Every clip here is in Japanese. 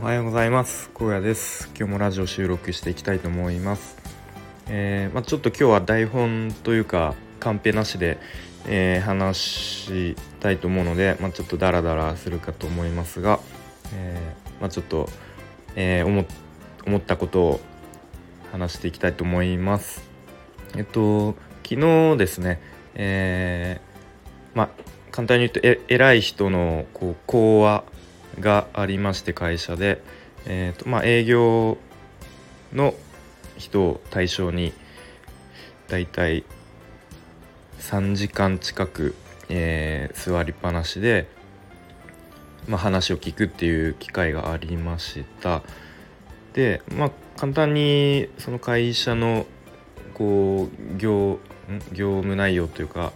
おはようございます。荒野です。今日もラジオ収録していきたいと思います。えー、まあ、ちょっと今日は台本というかカンペなしで、えー、話したいと思うので、まあ、ちょっとダラダラするかと思いますが、えー、まあ、ちょっと、え思思ったことを話していきたいと思います。えっと昨日ですねえま簡単に言うとえ偉い人のこう講話がありまして会社で、えーとまあ、営業の人を対象にだいたい3時間近く、えー、座りっぱなしで、まあ、話を聞くっていう機会がありました。でまあ簡単にその会社のこう業業務内容というか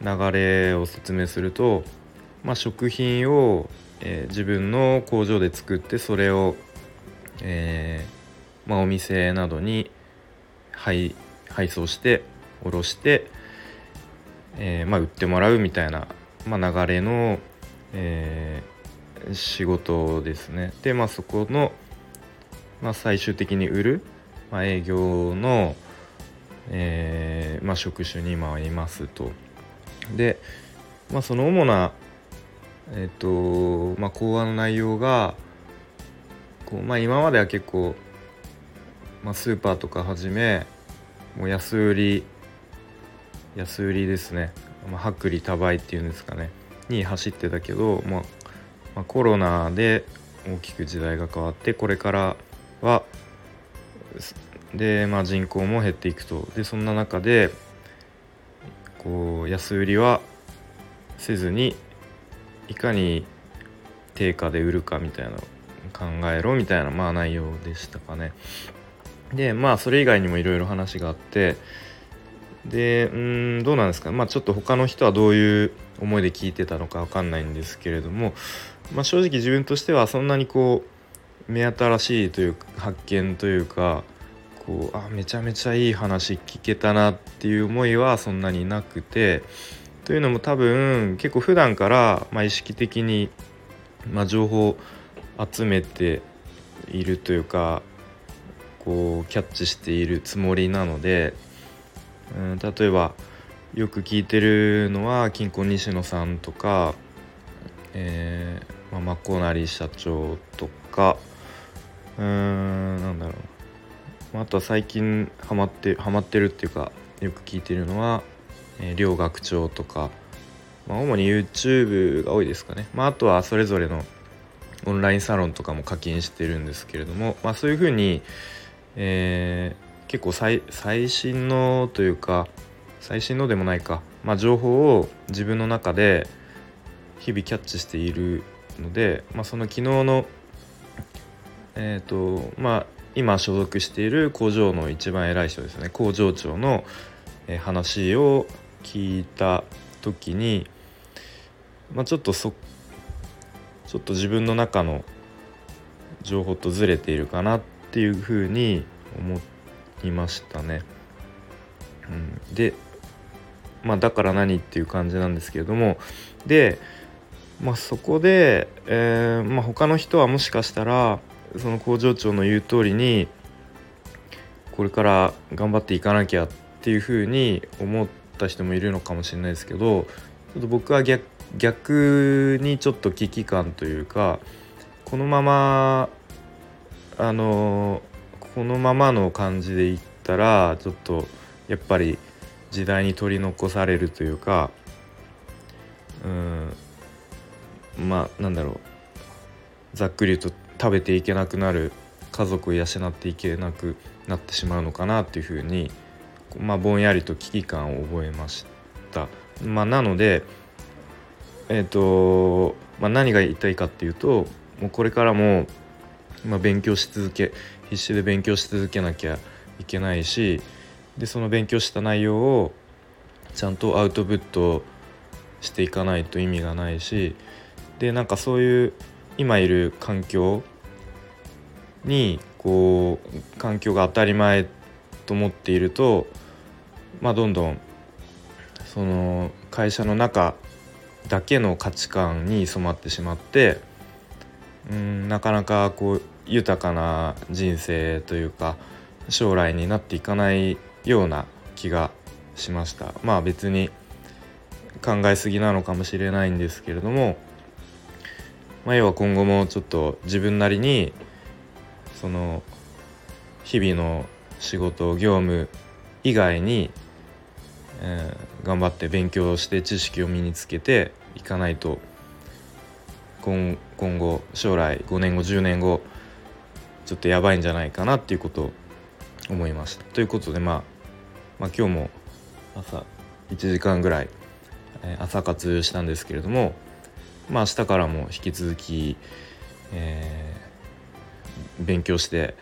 流れを説明すると、まあ、食品をえー、自分の工場で作ってそれを、えー、まあ、お店などに配配送して卸して、えー、まあ、売ってもらうみたいな、まあ、流れの、え仕事ですね。でまあそこの、まあ、最終的に売る、まあ、営業の、えまあ、職種に回りますと。で、まあ、その主なえっ、とまあ講話の内容がこう、まあ、今までは結構、まあ、スーパーとかはじめもう安売り安売りですね、まあ、薄利多売っていうんですかね。に走ってたけど、まあ、まあ、コロナで大きく時代が変わってこれからはで、まあ、人口も減っていくと。でそんな中でこう安売りはせずにいかに定価で売るかみたいな考えろみたいなまあ内容でしたかね。でまあそれ以外にもいろいろ話があってでうんどうなんですか？まあちょっと他の人はどういう思いで聞いてたのか分かんないんですけれども、まあ、正直自分としてはそんなにこう目新しいというか発見というかこうあめちゃめちゃいい話聞けたなっていう思いはそんなになくてというのも多分結構普段から、まあ、意識的に、まあ、情報を集めているというかこうキャッチしているつもりなので、うん、例えばよく聞いてるのは金庫西野さんとか、えーまあ、マコナリ社長とかうーんなんだろう。あとは最近ハマってハマってるっていうかよく聞いてるのはえー、両学長とか、まあ、主に YouTube が多いですかね、まあ、あとはそれぞれのオンラインサロンとかも課金してるんですけれども、まあ、そういうふうに、えー、結構最最新のというか最新のでもないか、まあ、情報を自分の中で日々キャッチしているので、まあ、その昨日のえっ、ー、とまあ今所属している工場の一番偉い人ですね。工場長の話を聞いた時に、まあ、ちょっとそちょっと自分の中の情報とずれているかなっていうふうに思いましたね。うん、でまあだから何っていう感じなんですけれどもで、まあ、そこで、えーまあ、他の人はもしかしたらその工場長の言う通りにこれから頑張っていかなきゃっていうふうに思った人もいるのかもしれないですけどちょっと僕は逆逆にちょっと危機感というかこのままあのこのままの感じでいったらちょっとやっぱり時代に取り残されるというかうんまあなんだろう。ざっくり言うと食べていけなくなる家族を養っていけなくなってしまうのかなっていうふうにまあ、ぼんやりと危機感を覚えました。まあ、なので、えーとまあ、何が言いたいかっていうともうこれからも、まあ、勉強し続け必死で勉強し続けなきゃいけないしでその勉強した内容をちゃんとアウトプットしていかないと意味がないしでなんかそういう今いる環境にこう環境が当たり前と思っているとまあ、どんどんその会社の中だけの価値観に染まってしまってうんなかなかこう豊かな人生というか将来になっていかないような気がしました。まあ別に考えすぎなのかもしれないんですけれども、まあ、要は今後もちょっと自分なりにその日々の仕事業務以外に、えー、頑張って勉強して知識を身につけていかないと今今後将来5年後10年後ちょっとやばいんじゃないかなっていうことを思いました。ということで、まあ、まあ今日も朝1時間ぐらい朝活したんですけれどもまあ明日からも引き続き、えー、勉強して、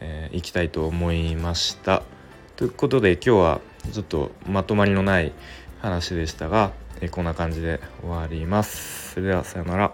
えー、きたいと思いました。ということで今日はちょっとまとまりのない話でしたが、えー、こんな感じで終わります。それではさようなら。